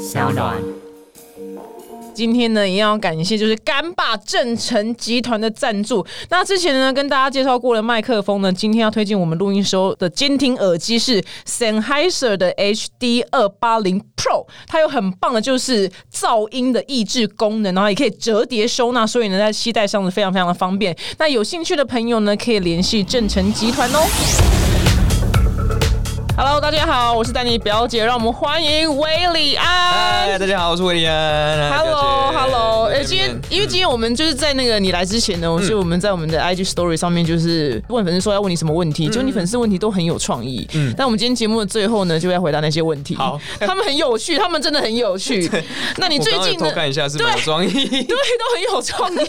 小暖。今天呢，也要感谢就是干爸正成集团的赞助。那之前呢，跟大家介绍过的麦克风呢，今天要推荐我们录音时候的监听耳机是 Sennheiser 的 HD 二八零 Pro，它有很棒的就是噪音的抑制功能，然后也可以折叠收纳，所以呢，在携带上是非常非常的方便。那有兴趣的朋友呢，可以联系正成集团哦。Hello，大家好，我是丹尼表姐，让我们欢迎韦礼安。嗨，大家好，我是韦礼安。Hello，Hello，哎，今天嗯因为今天我们就是在那个你来之前呢，我就我们在我们的 IG Story 上面就是问粉丝说要问你什么问题，嗯就你粉丝问题都很有创意。嗯，但我们今天节目的最后呢，就要回答那些问题。好 他们很有趣，他们真的很有趣。那你最近呢？偷看一下，是蛮有创意。对，都很有创意。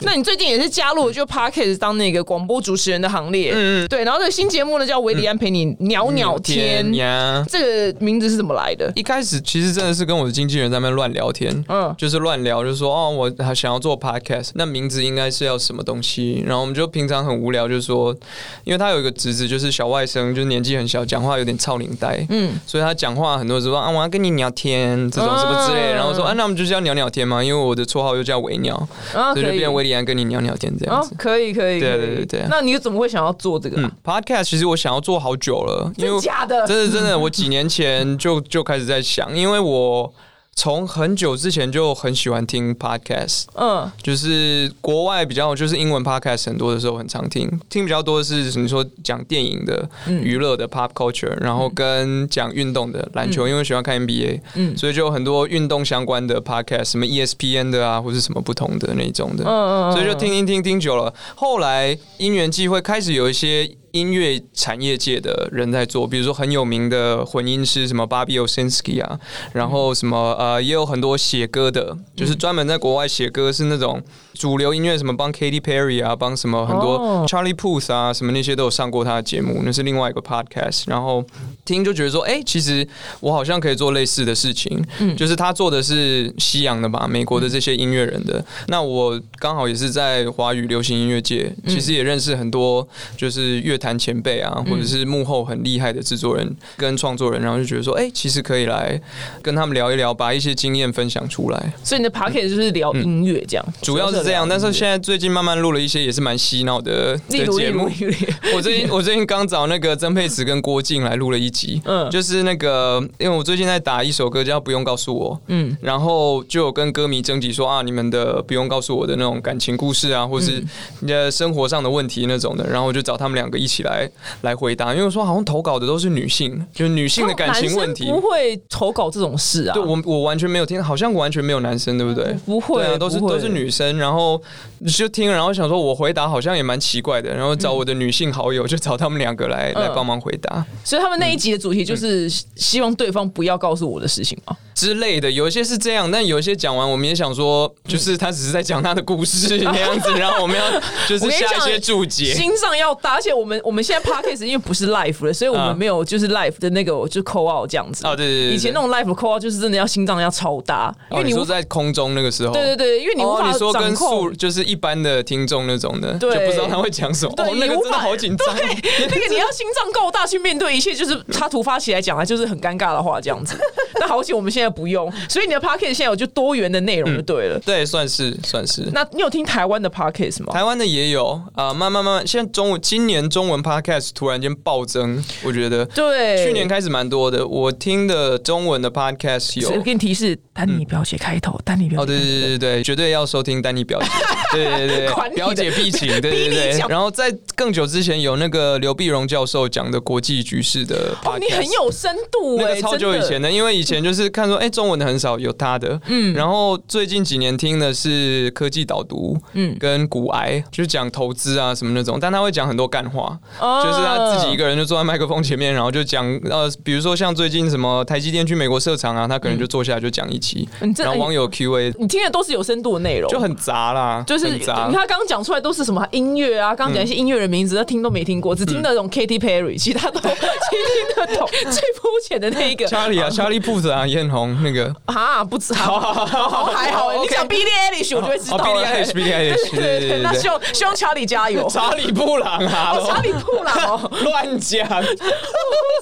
那你最近也是加入就 Parkes 当那个广播主持人的行列，嗯，对。然后这个新节目呢叫维里安陪你聊聊天，呀。这个名字是怎么来的？一开始其实真的是跟我的经纪人在那边乱聊天，嗯。嗯，就是乱聊，就说哦，我还想要做 podcast，那名字应该是要什么东西？然后我们就平常很无聊，就说，因为他有一个侄子就是小外甥，就是年纪很小，讲话有点超领带，嗯，所以他讲话很多时候啊，我要跟你聊天这种什么之类。然后说啊，那我们就是要聊聊天。嘛，因为我的绰号又叫维鸟，啊所以就变威利安跟你聊聊天这样哦子。，可以可以，对对对对那你怎么会想要做这个，podcast 其实我想要做好久了，因为真假的？真的真的，我几年前就 就开始在想，因为我从很久之前就很喜欢听 podcast，嗯。就是国外比较就是英文 podcast 很多的时候很常听，听比较多的是你说讲电影的、嗯。娱乐的 pop culture，然后跟讲运动的篮球，因为喜欢看 NBA，嗯。所以就有很多运动相关的 podcast，什么 E ESPN 的啊，或是什么不同的那种的，嗯。所以就听听听听久了，后来因缘际会开始有一些音乐产业界的人在做，比如说很有名的混音师，什么 Bobby Osinski 啊，然后什么呃，也有很多写歌的，就是专门在国外写歌，是那种主流音乐，什么帮 Katy Perry 啊，帮什么很多哦。Charlie Puth 啊，什么那些都有上过他的节目，那是另外一个 podcast。然后听就觉得说，哎、其实我好像可以做类似的事情，就是他做的是西洋的吧，美国的这些音乐人的，那我刚好也是在华语流行音乐界，其实也认识很多就是乐坛前辈啊，或者是幕后很厉害的制作人跟创作人，然后就觉得说，哎、其实可以来跟他们聊一聊，把一些经验分享出来。所以你的 p o c k e t 就是聊音乐这样，嗯。主要是这样，但是现在在最近慢慢录了一些也是蛮洗脑的节目。我最近我最近刚找那个曾沛慈跟郭靖来录了一集，嗯。嗯，就是那个因为我最近在打一首歌叫《不用告诉我》，嗯。嗯，然后就有跟歌迷征集说啊，你们的不用告诉我的那种感情故事啊，或是你的生活上的问题那种的，然后我就找他们两个一起来来回答，因为我说好像投稿的都是女性，就是女性的感情问题不会投稿这种事啊，对我我完全没有听，好像完全没有男生，对不对？不会对啊，都是都是女生，然后就听，然后想说我回答好像也蛮奇怪的，然后找我的女性好友，就找他们两个来、嗯来帮忙回答所以他们那一集的主题就是希望对方不要告诉我的事情嘛。之类的。有一些是这样，但有一些讲完，我们也想说，就是他只是在讲他的故事那样子，然后我们要就是下一些注解。心上要搭，而且我们我们现在 podcast 因为不是 live 了，所以我们嗯没有就是 live 的那个就 call out 这样子。哦，对对对对，以前那种 live call out 就是真的要心脏要超大，因为，你说在空中那个时候，对对对，因为你无哦，法你说跟掌控素。就是一般的听众那种的，就不知道他会讲什么。对哦，那个真的好紧张。对，那个 你要心脏够大去面对一切，就是他突发起来讲的，就是很尴尬的话这样子。那好险我们现在不用，所以你的 podcast 现在有就多元的内容就对了。对，算是算是。那你有听台湾的 podcast 吗？台湾的也有啊、慢慢慢慢，现在中午今年中文 podcast 突然间暴增，我觉得对，去年开始蛮多的。我听的中文的 podcast 有。我给你提示，丹尼表姐开头，丹尼表哦，姐对对对对对，绝对要收听丹尼表姐，对对对表姐必请，对对对。然后在更久之前有那个刘碧荣教授讲的国际局势的你很有深度哎、那个超久以前的。的，因为以前就是看说，哎、中文的很少有他的，嗯，然后最近几年听的是科技导读，嗯。嗯，跟股癌，就是讲投资啊什么那种，但他会讲很多干话，哦。就是他自己一个人就坐在麦克风前面，然后就讲，呃，比如说像最近什么台积电去美国设厂啊，他可能就坐下来就讲一期，嗯然后网友 Q&A 你听的都是有深度的内容，就很杂啦，就是你看。他刚刚讲出来都是什么音乐啊，刚刚讲一些音乐的名字，他听都没听过，只听那种 Katy Perry，其他都 听听得懂，最肤浅的那一个。查理啊，查理 Puth 啊也很红那个，啊，不知道，还 好，你讲 Billie Eilish 我就会知道哦，Billie 了。Eilish，Billie Eilish，对对对对那对希望希望查理加油。查理布朗啊，哦，查理布朗哦，乱讲，我不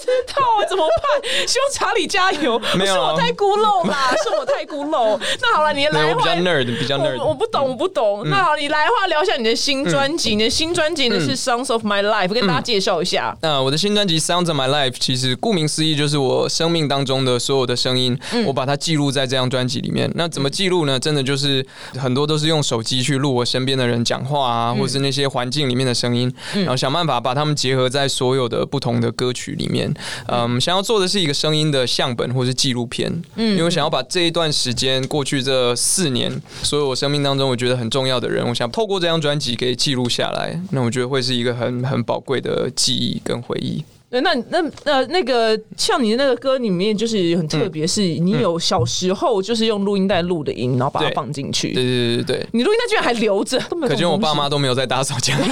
知道怎么办？希望查理加油。没有啊是我太孤陋啦，是我太孤陋。那好了，你对来的话我比较 nerd，比较我 nerd，我不懂，我不懂。那好，你来的话聊一下你的新专辑。你的新专辑呢是《Songs of My Life》，跟大家介绍一下。那我的新专辑《Sounds of My Life》其实顾名思义就是我生命当中的所有的声音，我把它记录在这张专辑里面。那怎么记录呢？真的就是很多都是用手机去录我身边的人讲话啊，或是那些环境里面的声音，然后想办法把它们结合在所有的不同的歌曲里面。嗯，想要做的是一个声音的相本或是纪录片，因为我想要把这一段时间过去这四年，所有我生命当中我觉得很重要的人，我想透过这张专辑给记录下来。那我觉得会是一个很很宝贵的记忆跟回忆。对那那呃那个像你的那个歌里面就是很特别，是你有小时候就是用录音带录的音，然后把它放进去。对对对对对。你录音带居然还留着，可见我爸妈都没有在打扫家里，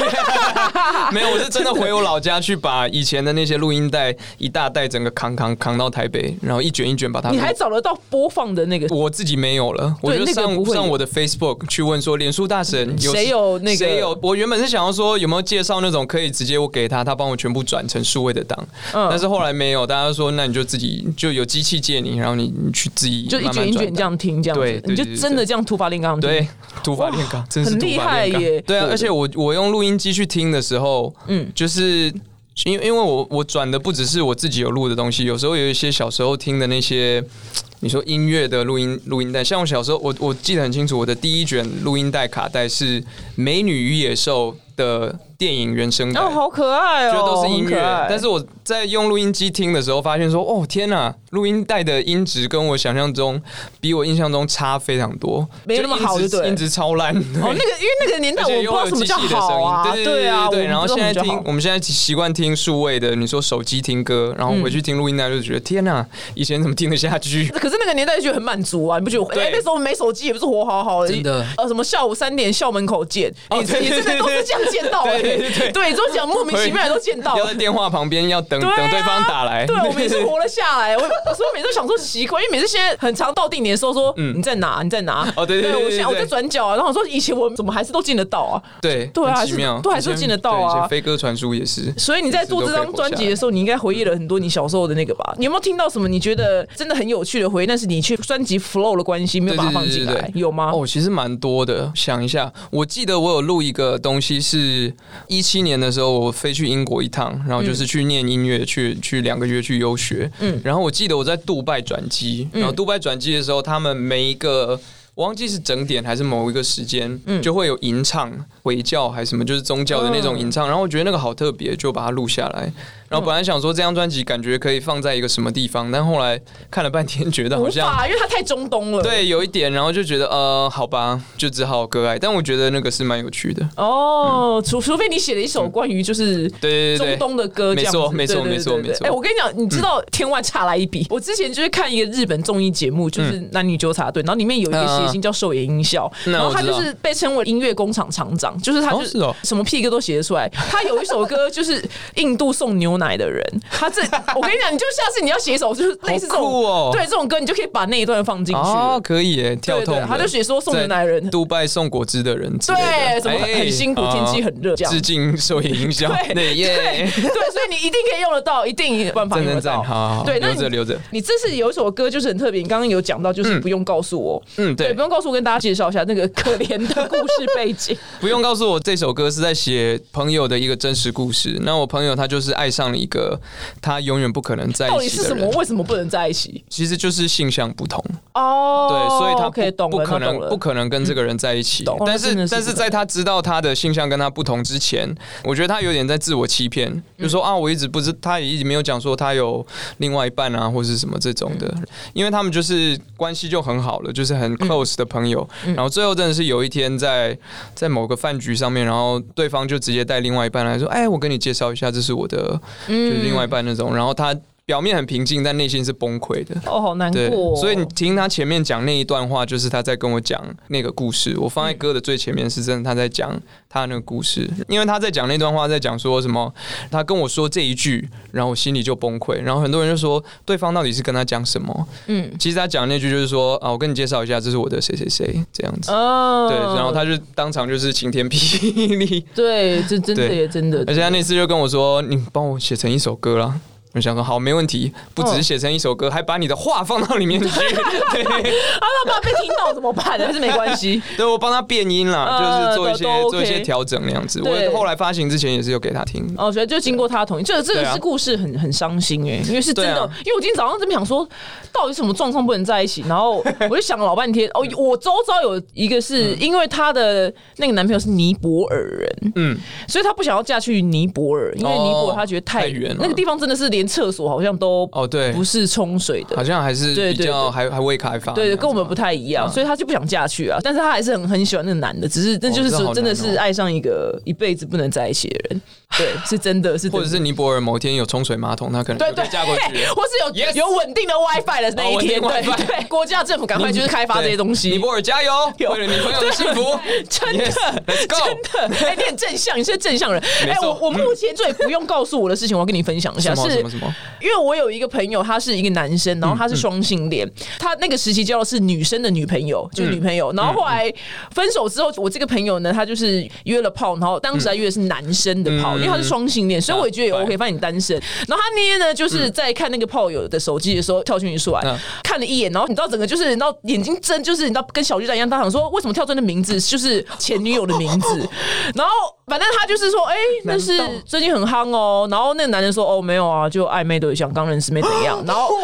没有，我是真的回我老家去把以前的那些录音带一大袋整个扛扛扛到台北，然后一卷一卷把它。你还找得到播放的那个？我自己没有了，我就上上我的 Facebook 去问说，脸书大神有谁有那个谁有？我原本是想要说有没有介绍那种可以直接我给他，他帮我全部转成数位的档，嗯。但是后来没有，大家说那你就自己就有机器借你，然后你你去自己就一卷一卷这样听，这样子，你就真的这样突发灵感。对，土法炼钢，真是很厉害耶。对啊，而且我我用录音机去听的时候，嗯，就是。因为因为我我转的不只是我自己有录的东西，有时候有一些小时候听的那些，你说音乐的录音录音带，像我小时候我我记得很清楚，我的第一卷录音带卡带是《美女与野兽》的电影原声带。哦，好可爱哦，就都是音乐。但是我在用录音机听的时候，发现说，哦天呐，录音带的音质跟我想象中，比我印象中差非常多，没那么好就音质就对。音质超烂。哦，那个因为那个年代我不知道什么叫好啊，对对啊，对。我然后现在听我们现在习惯听数位的，你说手机听歌，然后回去听录音带，就觉得天呐，以前怎么听得下去？可是那个年代就觉得很满足啊，你不觉得？对。哎，那时候没手机也不是活好好的，真的。呃，什么下午三点校门口见，你你真的都是这样见到哎，对对对对，都讲莫名其妙都见到要。在电话旁边要等等对方打来，对，我们也是活了下来。我所以每次想说奇怪，因为每次现在很常到定点的时候说，你在哪？你在哪？哦对对我现在我在转角啊。然后我说以前我怎么还是都进得到啊？对对啊奇妙还是，都还是进得到啊飞鸽传书也是。所以你在做这张专辑的时候，你应该回忆了很多你小时候的那个吧？你有没有听到什么你觉得真的很有趣的回忆？但是你去专辑 flow 的关系没有把它放进来，有吗？哦，其实蛮多的。想一下，我记得我有录一个东西，是一七年的时候，我飞去英国一趟，然后就是去念音乐，去去两个月去游学。嗯，然后我记得我在杜拜转机，然后杜拜转机的时候，他们每一个。我忘记是整点还是某一个时间，就会有吟唱、回教还是什么，就是宗教的那种吟唱。然后我觉得那个好特别，就把它录下来。然后本来想说这张专辑感觉可以放在一个什么地方，但后来看了半天，觉得好像，因为它太中东了。对，有一点，然后就觉得呃，好吧，就只好割爱。但我觉得那个是蛮有趣的。哦，除除非你写了一首关于就是对对对东的歌，没错没错没错没错哎，我跟你讲，你知道天外差来一笔。我之前就是看一个日本综艺节目，就是男女纠察队，然后里面有一个谐星叫兽野音效，嗯然后他就是被称为音乐工厂厂长，就是他就是什么屁歌都写得出来。他有一首歌就是印度送牛奶的人，他这 我跟你讲，你就下次你要写一首就是类似这种哦。对这种歌，你就可以把那一段放进去哦，可以耶，跳对对，痛的。他就写说送牛奶人。在杜拜送果汁的人的，对，什么很辛苦，天气很热，致敬受影影响，对对耶，对，所以你一定可以用得到，一定有办法赞用得到。好对，留着留着。你这次有一首歌就是很特别，你刚刚有讲到，就是不用告诉我，嗯，对，对不，用告诉我，跟大家介绍一下那个可怜的故事背景。不用告诉我这首歌是在写朋友的一个真实故事。那我朋友他就是爱上了一个他永远不可能在一起的人底是什么？，为什么不能在一起？其实就是性向不同。哦，对，所以他不可能不可能跟这个人在一起懂。但是但是在他知道他的性向跟他不同之前，我觉得他有点在自我欺骗，就说啊，我一直不知，他也一直没有讲说他有另外一半啊，或是什么这种的，因为他们就是关系就很好了，就是很 close 的朋友。然后最后真的是有一天在在某个饭局上面，然后对方就直接带另外一半来说，哎，我跟你介绍一下，这是我的就是另外一半那种，然后他。表面很平静，但内心是崩溃的。哦，好难过哦。，所以你听他前面讲那一段话，就是他在跟我讲那个故事。我放在歌的最前面，是真的他在讲他的那个故事，因为他在讲那段话，在讲说什么，他跟我说这一句，然后我心里就崩溃。然后很多人就说，对方到底是跟他讲什么？嗯，其实他讲那句就是说啊，我跟你介绍一下，这是我的谁谁谁这样子。哦，对，然后他就当场就是晴天霹雳，对，这真的也真的，而且他那次就跟我说，你帮我写成一首歌啦。我想说好，没问题，不只是写成一首歌，还把你的话放到里面去。对，啊，那怕被听到怎么办？但是没关系。对我帮他变音啦，呃就是做一些做一些调整那样子。对我后来发行之前也是有给他听。哦，所以就经过他同意，这个这个是故事很很伤心哎，因为是真的，啊因为我今天早上这么想说，到底什么状况不能在一起，然后我就想了老半天，哦，我周遭有一个是因为她的那个男朋友是尼泊尔人，嗯，所以她不想要嫁去尼泊尔，因为尼泊尔他觉得太太远了那个地方真的是连厕所好像都哦对不是冲水的好。像还是对对比较对还还未开发。对，跟我们不太一样，嗯所以他就不想嫁去啊。但是他还是很很喜欢那个男的，只是那就是哦这好说真的是爱上一个一辈子不能在一起的人。对，是真的是真的，或者是尼泊尔某天有冲水马桶，他可能对对嫁过去。或是有 Yes 有稳定的 WiFi 的那一天，哦稳定对 WiFi 对，国家政府赶快就是开发这些东西尼。泊尔加油，有为了女朋友的幸福，真的 Yes，Let's go 真的，哎，你很正向，你是正向人。哎，我我目前最不用告诉我的事情，我要跟你分享一下，什么是什么什么？因为我有一个朋友，他是一个男生，然后他是双性恋，他那个时期交的是女生的女朋友，就是女朋友，然后后来分手之后，我这个朋友呢，他就是约了炮，然后当时他约的是男生的炮，嗯因为他是双性恋，所以我也觉得也啊 OK，反正你单身。然后他那天呢，就是在看那个炮友的手机的时候跳进去出来嗯，看了一眼，然后你知道整个就是你知道眼睛睁，就是你知道跟小巨蛋一样，他想说为什么跳出来的名字就是前女友的名字，然后反正他就是说，哎，那是最近很夯哦。然后那个男人说，哦，没有啊，就暧昧对象，刚认识没怎样。然后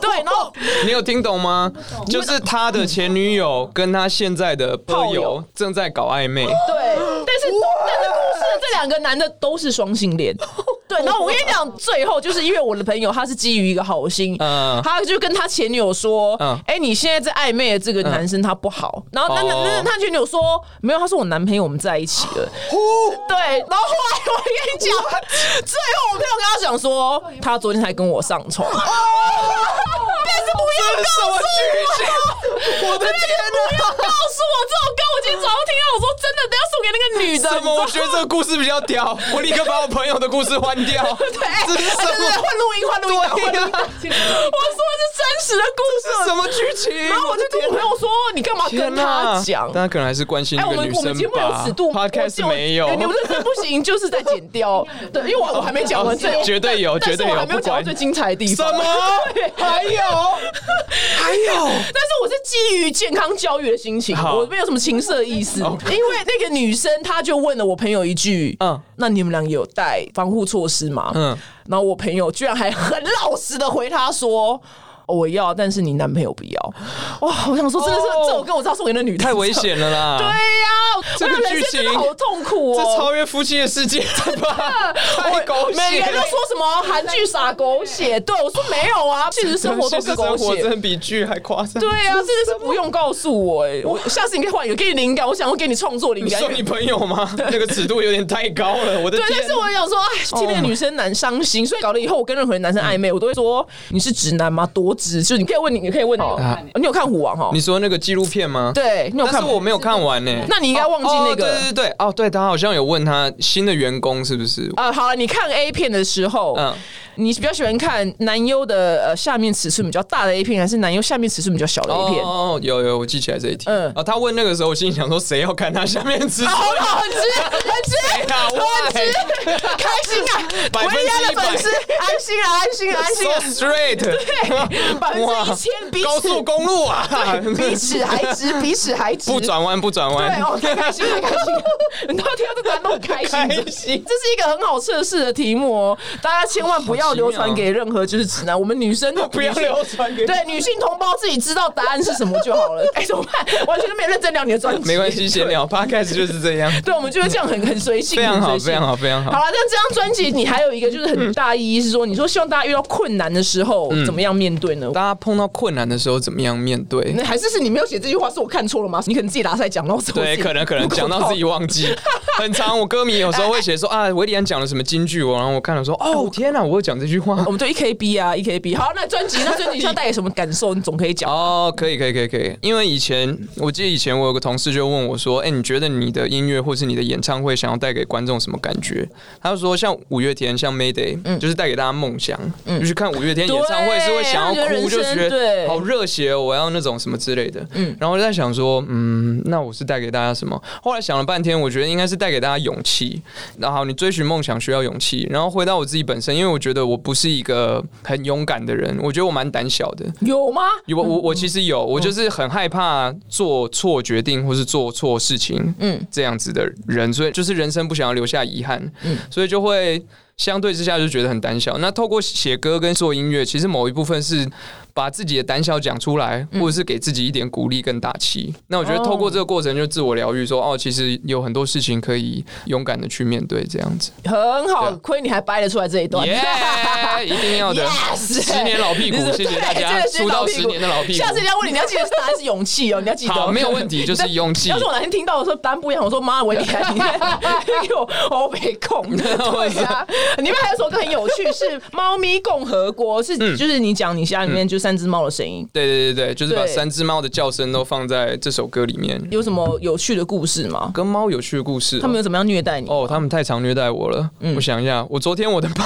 对，然后你有听懂吗？就是他的前女友跟他现在的炮友正在搞暧昧。对，但是但是故事这两个男的都是双性恋。对，然后我跟你讲，最后就是因为我的朋友他是基于一个好心，嗯他就跟他前女友说嗯：“哎、你现在在暧昧的这个男生他不好。然后那那那哦他前女友说：“没有，他是我男朋友，我们在一起了。”对，然后后来我跟你讲，最后我朋友跟他讲说，他昨天才跟我上床。但是不要这是什么剧情？我的天哪！告诉我这首歌，我今天早上听到，我说真的，等一下送给那个女的。什么？我觉得这个故事比较屌，我立刻把我朋友的故事换掉。这是什对换么？录音，换录音，换录音。我说的是真实的故事，什么剧情？然后我就跟我朋友说，你干嘛跟他讲？但他可能还是关心哎，那个女我们我们节生吧目有尺度？Podcast 没有哎，你们这这不行，就是在剪掉。对，因为我我还没讲完最，绝对有，绝对有，没有讲到最精彩的地方什。么 对还有还有。但是我是基于健康教育的心情，好我没有什么情色意思。因为那个女生她就问了我朋友一句：“嗯嗯，那你们俩有带防护措施吗？”嗯嗯，然后我朋友居然还很老实的回她说。哦我要，但是你男朋友不要。哇！我想说，真的是、哦这首歌我知道送给那女太危。险了啦！对呀、这个剧情真的好痛苦哦这哦。超越夫妻的世界了吧？太狗每血了！个人都说什么韩剧撒狗血，对我说没有啊，现实生活都是狗血生活真。的比剧还夸张。对啊，真的是不用告诉我 哎、我下次你可以换一个，给你灵感，我想要给你创作灵感。你说你朋友吗？那个尺度有点太高了，我的对，但是我想说，哎，替那个女生难伤心，所以搞得以后我跟任何男生暧昧，我都会说你是直男吗？多直，就是你可以问你，你可以问你，啊你有看虎王哈？你说那个纪录片吗？，对，你有看吗？但是我没有看完呢。那你应该忘记那个对对对，哦，对他好像有问他新的员工是不是？啊，好了，你看 A 片的时候，嗯你比较喜欢看男优的呃下面尺寸比较大的 A 片，还是男优下面尺寸比较小的 A 片？哦，哦有有，我记起来这一题。嗯嗯，哦，他问那个时候，我心里想说，谁要看他下面尺寸？好 好，很直，很直，谁啊很直开心啊！百分之维亚的百粉丝，安心啊，安心啊，安心 straight，百分之一千，彼此高速公路啊，比齿还直，比齿还直，不转弯不转对弯，哦，太开心了，太开心了！你都听到这答案都很开心，开心这是一个很好测试的题目哦，大家千万不要流传给任何就是直男，我们女生都 不要流传给对女性同胞自己知道答案是什么就好了。哎，怎么办？完全都没有认真聊你的专辑，没关系，闲聊 podcast 就是这样，对，我们就会这样很很随性，非常好，非常好，非常好。好了，但这张专辑你还有一个就是很大意义是说，你说希望大家遇到困难的时候怎么样面对？呢？大家碰到困难的时候怎么样面对？那 还是是你没有写这句话，是我看错了吗？你可能自己拿出来讲，然后对，可能可能讲到自己忘记。很长，我歌迷有时候会写说啊，维里安讲了什么金句哦，然后我看了说哦天哪，我会讲这句话。我们对 E K B 啊，E K B。好，那专辑那专辑要带给什么感受？你总可以讲哦，可以可以可以可以。因为以前我记得以前我有个同事就问我说，哎，你觉得你的音乐或是你的演唱会想要带给观众什么感觉？他就说像五月天，像 Mayday，嗯，就是带给大家梦想。嗯，就去看五月天演唱会是会想要哭，就觉得好热血哦，我要那种什么之类的。嗯，然后我在想说，嗯，那我是带给大家什么？后来想了半天，我觉得应该是带给大家勇气。然后你追寻梦想需要勇气，然后回到我自己本身，因为我觉得我不是一个很勇敢的人，我觉得我蛮胆小的。有吗？有我我其实有，我就是很害怕做错决定或是做错事情，嗯，这样子的人，所以就是人生不想要留下遗憾，嗯，所以就会相对之下就觉得很胆小。那透过写歌跟做音乐，其实某一部分是。把自己的胆小讲出来，或者是给自己一点鼓励跟打气。那我觉得透过这个过程就自我疗愈，说哦，其实有很多事情可以勇敢的去面对，这样子很好。亏你还掰得出来这一段，耶，一定要的。十年老屁股，谢谢大家。出道十年的老屁股。下次人家问你，你要记得答案是勇气哦，你要记得。好，没有问题，就是勇气。要是我哪天听到的时候答案不一样，我说妈，我你看，你给我我没空。对呀，里面还有首歌很有趣，是《猫咪共和国》，是就是你讲你家里面就三只猫的声音。对对对对，就是把三只猫的叫声都放在这首歌里面。有什么有趣的故事吗？跟猫有趣的故事？他们有怎么样虐待你？哦，他们太常虐待我了。我想一下，我昨天我的猫，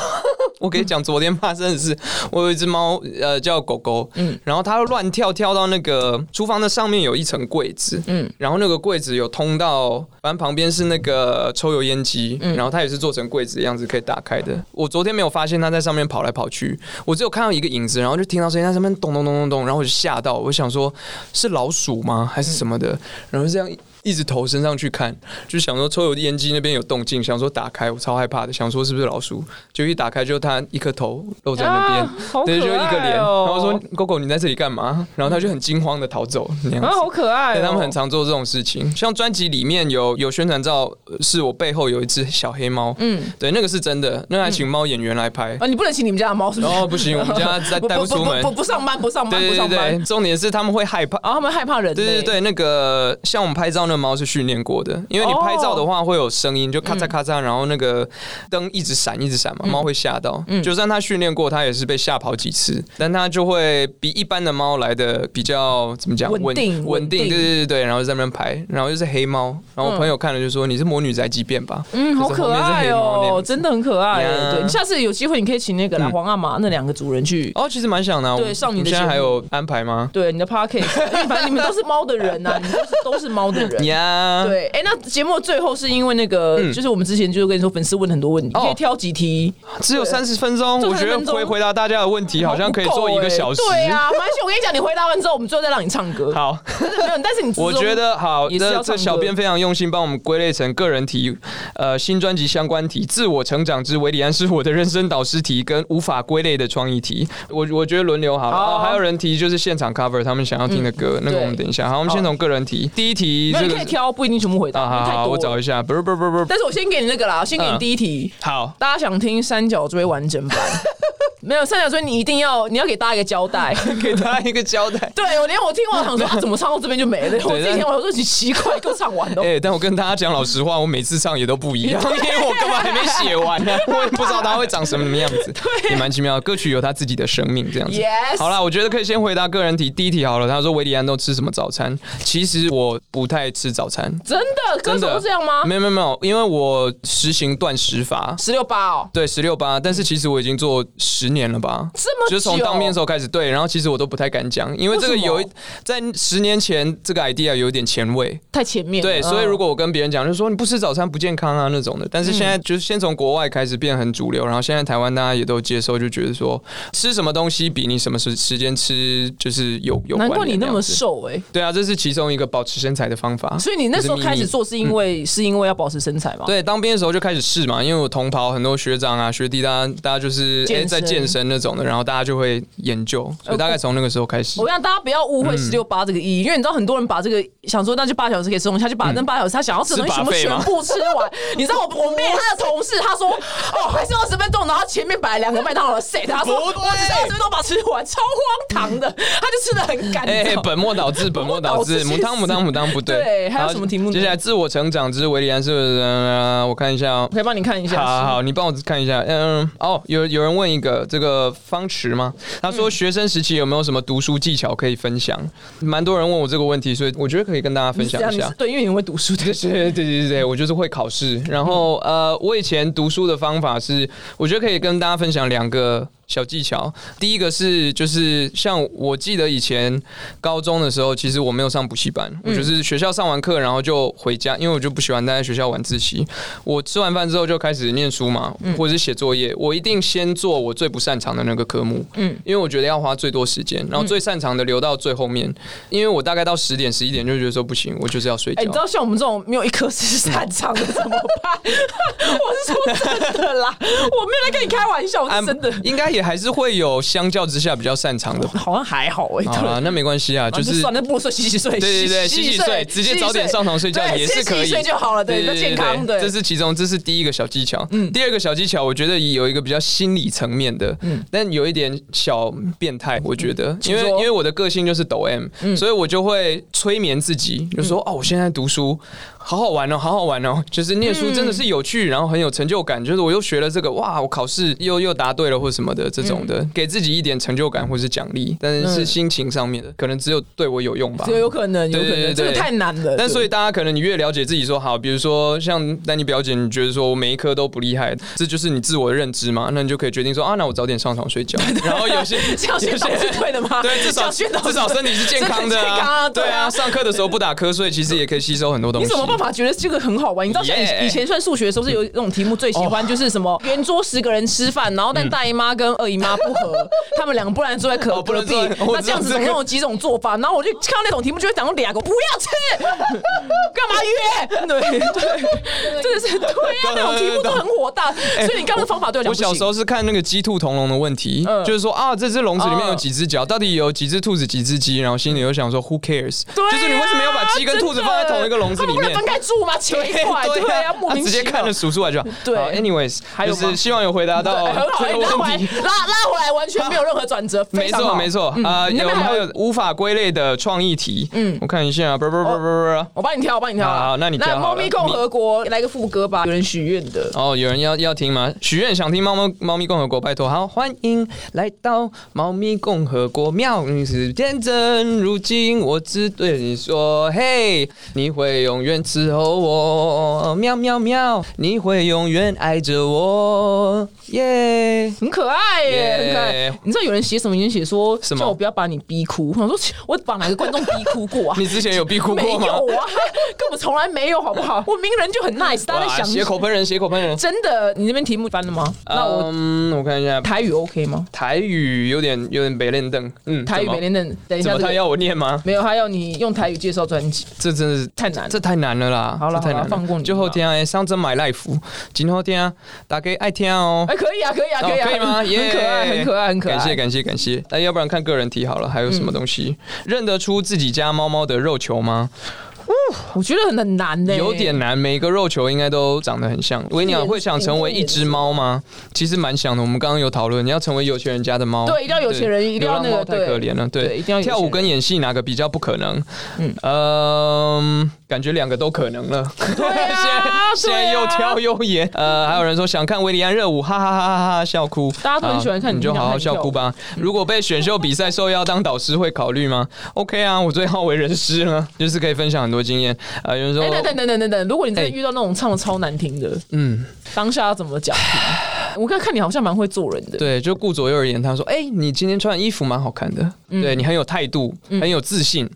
我可以讲昨天发生的事。我有一只猫，呃，叫狗狗。嗯，然后它乱跳，跳到那个厨房的上面有一层柜子。嗯，然后那个柜子有通到，反正旁边是那个抽油烟机。嗯，然后它也是做成柜子的样子，可以打开的。我昨天没有发现它在上面跑来跑去，我只有看到一个影子，然后就听到声音在上面咚咚咚咚咚，然后我就吓到，我想说是老鼠吗，还是什么的？然后这样。一直头伸上去看，就想说抽油烟机那边有动静，想说打开，我超害怕的，想说是不是老鼠？就一打开，就它一颗头露在那边，对，就一个脸。然后说：“狗狗，你在这里干嘛？”然后它就很惊慌的逃走。啊，好可爱！他们很常做这种事情。像专辑里面有有宣传照，是我背后有一只小黑猫。嗯，对，那个是真的，那还请猫演员来拍。啊，你不能请你们家的猫是不是？哦，不行，我们 家在带不出门，不不上班，不上班，不上班。重点是他们会害怕，啊，他们害怕人。对对对，那个像我们拍照，那个猫是训练过。的，因为你拍照的话会有声音，就咔嚓咔嚓，然后那个灯一直闪一直闪嘛，猫会吓到。就算它训练过，它也是被吓跑几次，但它就会比一般的猫来的比较怎么讲稳定稳定，对对对对，然后在那边拍，然后又是黑猫，然后我朋友看了就说你是魔女宅急便吧？嗯，好可爱哦，真的很可爱。对，你下次有机会你可以请那个黄阿玛那两个主人去。哦，其实蛮想的。对，上你的现在还有安排吗？对，你的 parking，反正你们都是猫的人呐，你们都是都是猫的人呀。对。哎，那节目最后是因为那个，就是我们之前就是跟你说，粉丝问很多问题，可以挑几题，只有三十分钟，我觉得回回答大家的问题好像可以做一个小时。对啊，蛮系，我跟你讲，你回答完之后，我们最后再让你唱歌。好，没有，但是你 我觉得好，这这小编非常用心，帮我们归类成个人题、呃新专辑相关题、自我成长之维里安是我的人生导师题跟无法归类的创意题。我我觉得轮流好了。哦，还有人提就是现场 cover 他们想要听的歌，那个我们等一下。好，我们先从个人题，第一题，你可以挑，不一定全部回答。好好，我找一下，不是不是不是不是。但是我先给你那个啦，先给你第一题。好，大家想听三角锥完整版。没有三角锥，你一定要你要给大家一个交代，给大家一个交代。对我连我听完想说他 怎么唱到这边就没了，我自己听完我说你奇怪，歌唱完了。哎，但我跟大家讲老实话，我每次唱也都不一样，因为我根本还没写完呢，我也不知道他会长什么样子。对，也蛮奇妙。歌曲有他自己的生命，这样子。Yes。好了，我觉得可以先回答个人题。第一题好了，他说维里安都吃什么早餐？其实我不太吃早餐。真的？真的这样吗？没有没有没有，因为我实行断食法，十六八哦。对，十六八。但是其实我已经做十年了吧。这么就是从当兵的时候开始，对，然后其实我都不太敢讲，因为这个有一在十年前这个 idea 有点前卫，太前面。对，所以如果我跟别人讲，就说你不吃早餐不健康啊那种的。但是现在就是先从国外开始变很主流，然后现在台湾大家也都接受，就觉得说吃什么东西比你什么时时间吃就是有有。难怪你那么瘦哎。对啊，这是其中一个保持身材的方法。所以你那时候开始做是因为是因为要保持身材吗？对，当兵的时候就开始试嘛，因为我同袍很多学长啊学弟，大家大家就是在健健身那种的，然后大家就会研究，所以大概从那个时候开始我。让大家不要误会嗯十六八这个意义，因为你知道很多人把这个想说那就八小时可以吃东西，他就把那八小时他想要吃的东西全部全部吃完。你知道我我妹她的同事，她说哦还剩二十分钟，然后前面摆了两个麦当劳的 set，她说我只剩二十分钟把它吃完，超荒唐的，他就吃的很干哎、本末倒置，本末倒置，母汤母汤母汤不对。对还有什么题目接下来自我成长之维里安是不是？呃我看一下。可以帮你看一下。好好好，你帮我看一下。嗯，哦，有有人问一个这个方池吗？他说学生时期有没有什么读书技巧可以分享？蛮多人问我这个问题，所以我觉得可以跟大家分享一下。对，因为你会读书的。对对对对对，我就是会考试。然后呃，我以前读书的方法是，我觉得可以跟大家分享两个小技巧。第一个是就是像我记得以前高中的时候，其实我没有上补习班，我就是学校上完课然后就回家，因为我就不喜欢待在学校晚自习。我吃完饭之后就开始念书嘛，或者是写作业。我一定先做我最不擅长的那个科目，嗯，因为我觉得要花最多时间，然后最擅长的留到最后面。因为我大概到十点十一点就觉得说不行，我就是要睡觉。哎、你知道像我们这种没有一科是擅长的怎么办？我是说真的啦，我没有在跟你开玩笑，啊是真的。应该也还是会有相较之下比较擅长的。好像还好哎、好啦，那没关系啊，就就是算了，不如睡洗洗睡，对对对，洗洗睡，直接早点上床睡觉也是可以，洗洗睡就好了，对，比较健康，对，这是其中，这是第一个小技巧。嗯，第二个小技巧，我觉得有一个比较心理层面的，嗯，但有一点小变态，我觉得，因为因为我的个性就是抖 M，所以我就会催眠自己，就说哦，我现在读书。好好玩哦，好好玩哦！就是念书真的是有趣，然后很有成就感。就是我又学了这个，哇！我考试又又答对了或什么的这种的，给自己一点成就感或是奖励。但是是心情上面的，可能只有对我有用吧。这有可能，有可能，对对对这个太难了。但所以大家可能你越了解自己说好，比如说像丹尼表姐，你觉得说我每一科都不厉害，这就是你自我的认知嘛？那你就可以决定说啊，那我早点上床睡觉。然后有些 这样是对 的吗？对，至少至少身体是健康的对啊对啊，上课的时候不打瞌睡，其实也可以吸收很多东西。你怎么办法觉得这个很好玩？你知道，像以以前算数学的时候，是有那种题目最喜欢就是什么圆桌十个人吃饭，然后但大姨妈跟二姨妈不合，他们两个不然坐在隔 哦不隔壁 能坐那这样子总共有几种做法？然后我就看到那种题目，就会讲到两个不要吃，干嘛约？对对，真的是对呀，那种题目都很火大，所以你刚刚的方法对我讲我小时候是看那个鸡兔同笼的问题，嗯就是说啊，这只笼子里面有嗯几只脚，到底有几只兔子、几只鸡？然后心里又想说，Who cares？就是你为什么要把鸡跟兔子放在同一个笼子里面他们不能分？开住吗？奇怪，对啊，莫他。直接看着数出来就好。对好，anyways，还有吗就是希望有回答到很好，哎这个拉题。拉拉回来，完全没有任何转折，非没错，没错嗯啊，有你那边还还有无法归类的创意题，嗯，我看一下，不不不不不。我帮你挑，我帮你挑啊。好好那你挑那猫咪共和国来个副歌吧，有人许愿的。哦，有人要要听吗？许愿想听猫猫猫咪共和国，拜托，好，欢迎来到猫咪共和国，妙你是天真，如今我只对你说，嘿，你会永远伺候我，喵喵喵，你会永远爱着我，耶、很可爱耶 Yeah 很可爱。你知道有人写什么？有人写说什么叫我不要把你逼哭。我想说，我把哪个观众逼哭过啊？你之前有逼哭过吗？有啊，根本从来没有，好不好？我名人就很 nice，大家在想血口喷人，血口喷人。真的，你那边题目翻了吗？那我嗯，我看一下，台语 OK 吗？台语有点有点北练凳，嗯，台语怎么没练等，等一下他要我念吗？没有，他要你用台语介绍专辑，这真的是太难了。这太难了啦！好了这太难放过你就后天哎，上真买 life，今后天大家爱听哦。哎，可以啊，可以啊，可以啊，哦可以吗？很可爱，很可爱，很可爱。感谢感谢感谢。那要不然看个人题好了，还有什么东西认得出自己家猫猫的肉球吗？我觉得很很难呢，有点难，每个肉球应该都长得很像。维尼亚会想成为一只猫吗？其实蛮想的。我们刚刚有讨论，你要成为有钱人家的猫，对，一定要有钱人，一定要那个太可怜了。对，一定要有钱人跳舞跟演戏哪个比较不可能？嗯，呃，感觉两个都可能了。对啊，现在又跳又演，呃，还有人说想看维里安热舞，哈哈哈哈哈哈笑哭，大家都很喜欢看你就好好笑哭吧。如果被选秀比赛受邀当导师，会考虑吗？OK 啊，我最好为人师了，就是可以分享很多经验。呃，有人说哎，，等等等等等等，如果你真的哎。遇到那种唱的超难听的，嗯，当下要怎么讲评？我看看你好像蛮会做人的，对，就顾左右而言，他说，哎，你今天穿的衣服蛮好看的，嗯对你很有态度，很有自信，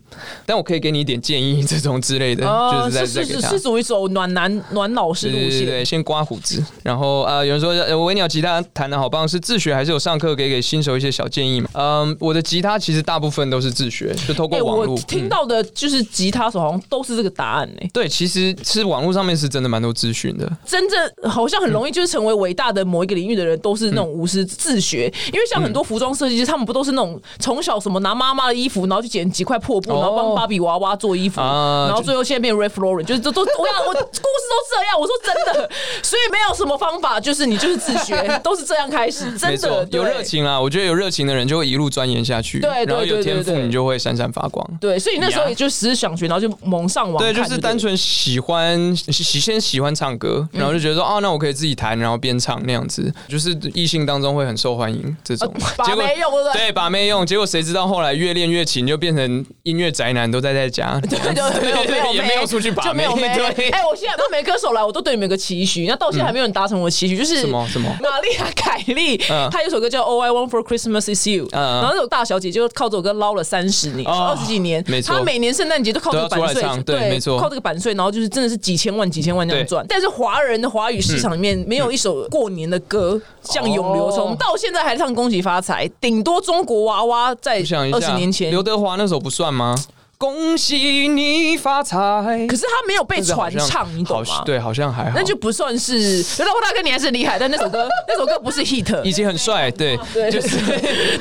但我可以给你一点建议，这种之类的，就是在哦是是是是。属于走暖男暖老师路线对对对，先刮胡子，然后呃，有人说呃，维鸟吉他弹的好棒，是自学还是有上课？可以给新手一些小建议嘛？嗯，我的吉他其实大部分都是自学，就透过哎，网络。我听嗯到的就是吉他手好像都是这个答案呢。对，其实是网络上面是真的蛮多资讯的。真正好好像很容易就是成为伟大的某一个领域的人，都是那种无私自学。因为像很多服装设计师，他们不都是那种从小什么拿妈妈的衣服，然后去剪几块破布，然后帮芭比娃娃做衣服，啊然后最后现在变 Ralph Lauren，就是都都我想我故事都这样。我说真的，所以没有什么方法，就是你就是自学，都是这样开始，真的，有热情啊。我觉得有热情的人就会一路钻研下去，对对然后有天赋你就会闪闪发光。对，所以那时候也就只是想学，然后就蒙上网对，就是单纯喜欢喜先喜欢唱歌，然后就觉得说哦，那我可以自己弹，然后边唱那样子，就是异性当中会很受欢迎这种。把结果妹用，对不对？对把妹用，结果谁知道后来越练越勤，就变成音乐宅男，都待在家，对 对，没有没有也没有出去把妹，哎，我现在都没歌手来，我都对你们有个期许，那到现在还没有人达成我的期许，就是什么什么？玛丽亚凯莉，嗯。她有首歌叫《All I Want for Christmas Is You》，嗯。然后那首大小姐就靠这首歌捞了三十年，哦二十几年，没错。她每年圣诞节都靠这个版税对没错。靠这个版税，然后就是真的是几千万、几千万这样对。赚。但是华人的华语市场里面没有一首过年的歌像《永流冲》，哦。到现在还唱《恭喜发财》，顶多中国娃娃在二十年前。刘德华那首不算吗？恭喜你发财，可是他没有被传唱，你懂吗？对，好像还好，那就不算是。刘德华大哥你还是厉害，但那首歌 那首歌不是 hit。已经很帅，对，对，就是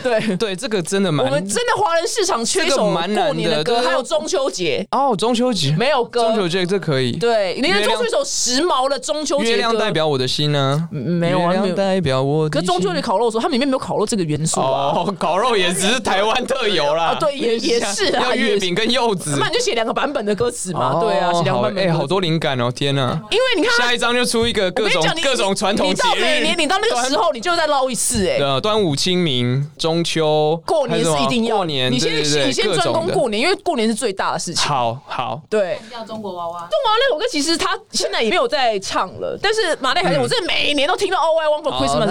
对。对，这个真的蛮我们真的华人市场缺一首蛮难的过年的歌，还有中秋节哦，中秋节没有歌中。秋节这可以，对，你能做出一首时髦的中秋节歌？月亮代表我的心呢，没有啊月亮代表我。可是中秋节烤肉的时候，它里面没有烤肉这个元素啊。哦，烤肉也只是台湾特有啦。啊对也也是啊要月饼跟柚子那。你就写两个版本的歌词嘛。哦对啊，写两个好哎，版本哎。好多灵感哦！天哪，因为你看，下一章就出一个各种我跟你讲，你各种传统节你到每年，，你到那个时候，你就再捞一次哎。呃，端午、清明、中秋，过年是一定要过年，你先对对对你先专攻过年，因为过年是最大的事情。好好，对，叫中国娃娃。中国娃娃那首歌其实他现在也没有在唱了，但是马丽凯莉，我真的每年都听到 All I Want for Christmas，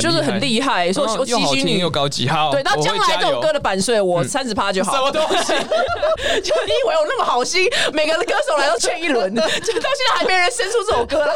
就是很厉害，说我哦又好听期许你又高级，好，对，那将来这首歌的版税我三十趴就好。什么东西？就你以为我那么好心，每个歌手来都劝一轮，就到现在还没人生出这首歌来。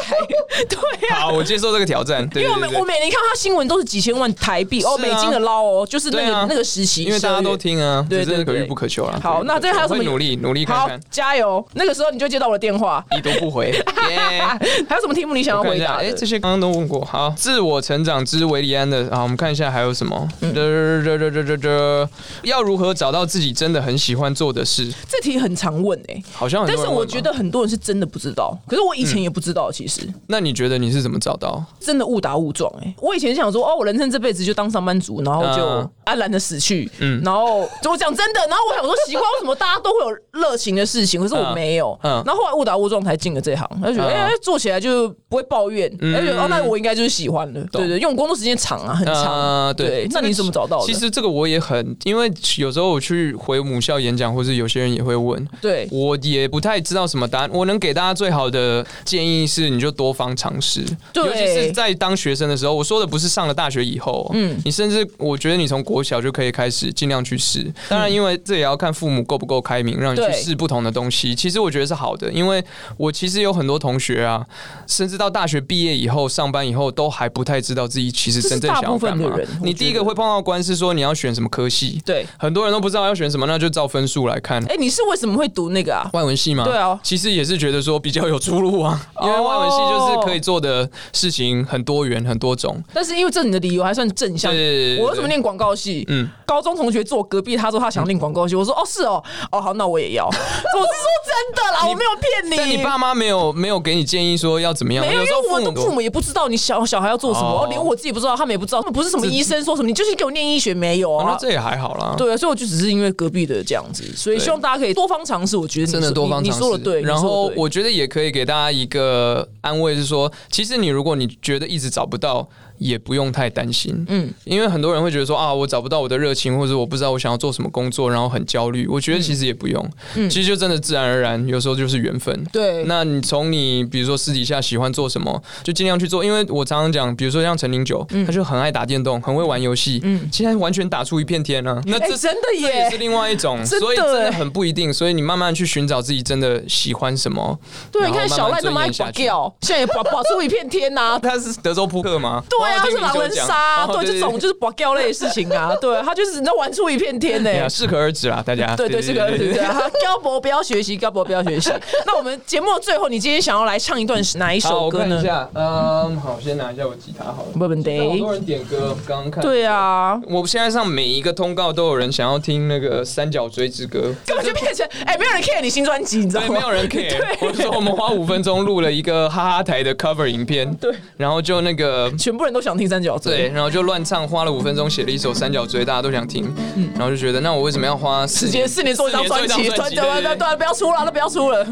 对呀、好，我接受这个挑战。对因为我每我每年看他新闻都是几千万台币哦，美金的捞哦，就是那个啊那个时期，因为大家都。听啊，对对可遇不可求了。好，那这还有什么努力努力看好看，，加油！那个时候你就接到我的电话。已读不回。耶 还有什么题目你想要回答的？这些刚刚都问过。好，自我成长之维里安的，好，我们看一下还有什么。嗯这这这这这这，要如何找到自己真的很喜欢做的事？这题很常问哎、好像很但是我觉得很多人是真的不知道，可是我以前也不知道，其实。那你觉得你是怎么找到？真的误打误撞哎、我以前想说，哦，我人生这辈子就当上班族，然后就嗯。安然的死去，嗯。然后就我讲真的，然后我想说，奇怪，为什么大家都会有热情的事情，可是我没有，嗯。嗯然后后来误打误撞才进了这行，他就觉得嗯。哎、做起来就不会抱怨，嗯。他就觉得哦，那我应该就是喜欢的，对对，因为我工作时间长啊，很长，呃对，那你怎么找到的？其实这个我也很，因为有时候我去回母校演讲，或是有些人也会问，对，我也不太知道什么答案。我能给大家最好的建议是，你就多方尝试。尤其是在当学生的时候，我说的不是上了大学以后，嗯，你甚至我觉得你从国小就可以开始尽量去试。当然，因为这也要看父母够不够开明，让你去试不同的东西。其实我觉得是好的，因为我其实有很多同学啊，甚至到大学毕业以后、上班以后，都还不太知道自己其实真正想要干嘛你第一个会碰到关是说你要选什么科系，对，很多人都不知道要选什么，那就照分数来看。哎，你是为什么会读那个啊？外文系吗？对啊其实也是觉得说比较有出路啊，因为外文系就是可以做的事情很多元很多种。但是因为这你的理由还算正向。对我为什么念广告系？嗯嗯，高中同学坐我隔壁，他说他想念广告系，我说哦是哦，哦好，那我也要。我是说真的啦，我没有骗你。但你爸妈没有没有给你建议说要怎么样？没有，我的父母也不知道你小小孩要做什么，连我自己不知道，他们也不知道，他们不是什么医生说什么，你就是给我念医学没有啊？哦那这也还好啦。对啊，所以我就只是因为隔壁的这样子，所以希望大家可以多方尝试。我觉得你真的多方尝试，你说的对，然后我觉得也可以给大家一个安慰，是说，其实你如果你觉得一直找不到，也不用太担心。嗯，因为很多人会觉得说啊，我找不到我的热情，或者我不知道我想要做什么工作，然后很焦虑。我觉得其实也不用，嗯其实就真的自然而然，有时候就是缘分。嗯对那你从你比如说私底下喜欢做什么，就尽量去做。因为我常常讲，比如说像陈零九，嗯他就很爱打电动，很会玩游戏，嗯，现在完全打出一片天啊。那这哎真的这也是，另外一种，所以真的哎很不一定。所以你慢慢去寻找自己真的喜欢什么。对，你看小赖那么爱慢慢钻研下去。拔掉，现在也拔拔出一片天呐。他是德州扑克吗？对啊，我有听是狼人杀对，这种就是保掉类的事情啊，对，他就是你知道玩出一片天呢适可而止啦，大家。对对，这个对对，高博不要学习，高博不要学习。那我们节目的最后，你今天想要来唱一段哪一首歌呢？看一下，嗯，好，先拿一下我吉他好了。没问题好多人点歌，刚刚看。，对啊，我现在上每一个通告都有人想要听那个《三角锥之歌》，根本就变成哎，没有人 care 你新专辑，你知道，吗？没有人 care。我就说我们花五分钟录了一个哈哈台的 cover 影片，对，然后就那个全部人都想听三角锥。对，然后就乱唱，花了五分钟写了一首三角锥，大家都想听，然后就觉得那我为什么要花时间四年做一张专辑，专辑对对对，不要出了，都不要出了。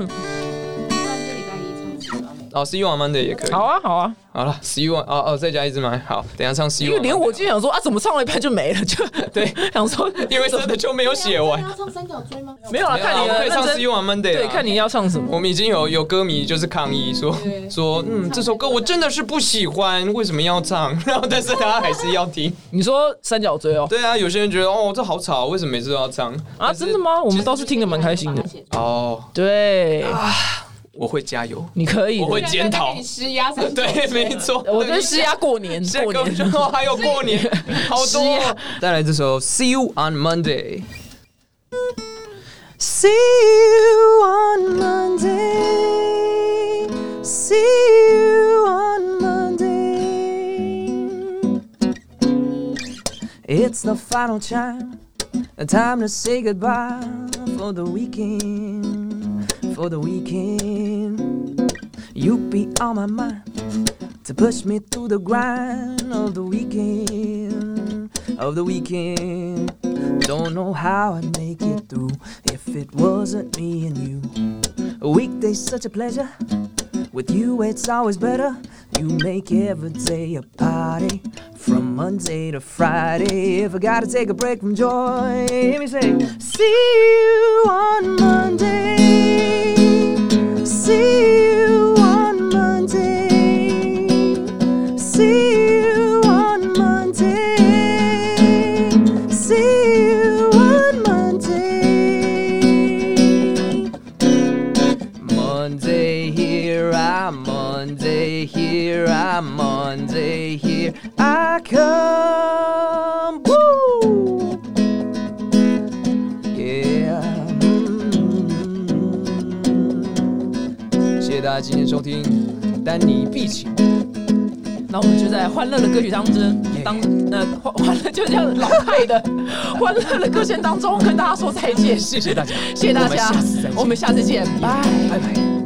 哦，See you on Monday 也可以。好啊，好啊，好了，See you on 哦哦，再加一支麦，好，等下唱 See 因 you。为连我今天想说啊，怎么唱了一半就没了，就对，想说因为真的就没有写完。要唱三角锥吗？没有啊，看你可以唱认 See you 真。on Monday。对，看。你要唱什么。我们已经有有歌迷就是抗议说说，嗯，这首歌我真的是不喜欢，为什么要唱？然后但是大家还是要听。你说三角锥哦？对啊，有些人觉得哦这好吵，为什么每次都要唱？啊，真的？吗？我们倒是听得蛮开心的。哦，对，我会加油，你可以。我会检讨。施压三对，没错，我觉得施压过年，下过年。之后还有过年，好多。再来这首《See You on Monday》。See you on Monday. See you on Monday. It's the final chime, a time to say goodbye for the weekend, for the weekend. You be on my mind to push me through the grind of the weekend, of the weekend. Don't know how I'd make it through if it wasn't me and you. A weekday's such a pleasure. With you, it's always better. You make every day a party. From Monday to Friday. If I gotta take a break from joy, let me say, See you on Monday. se 丹尼必请》。那我们就在欢乐的歌曲当中，当呃欢欢乐就这样老派的 欢乐的歌声当中跟大家说再见，谢谢大家，谢谢大家我们下次再见，我们下次见，拜。拜拜。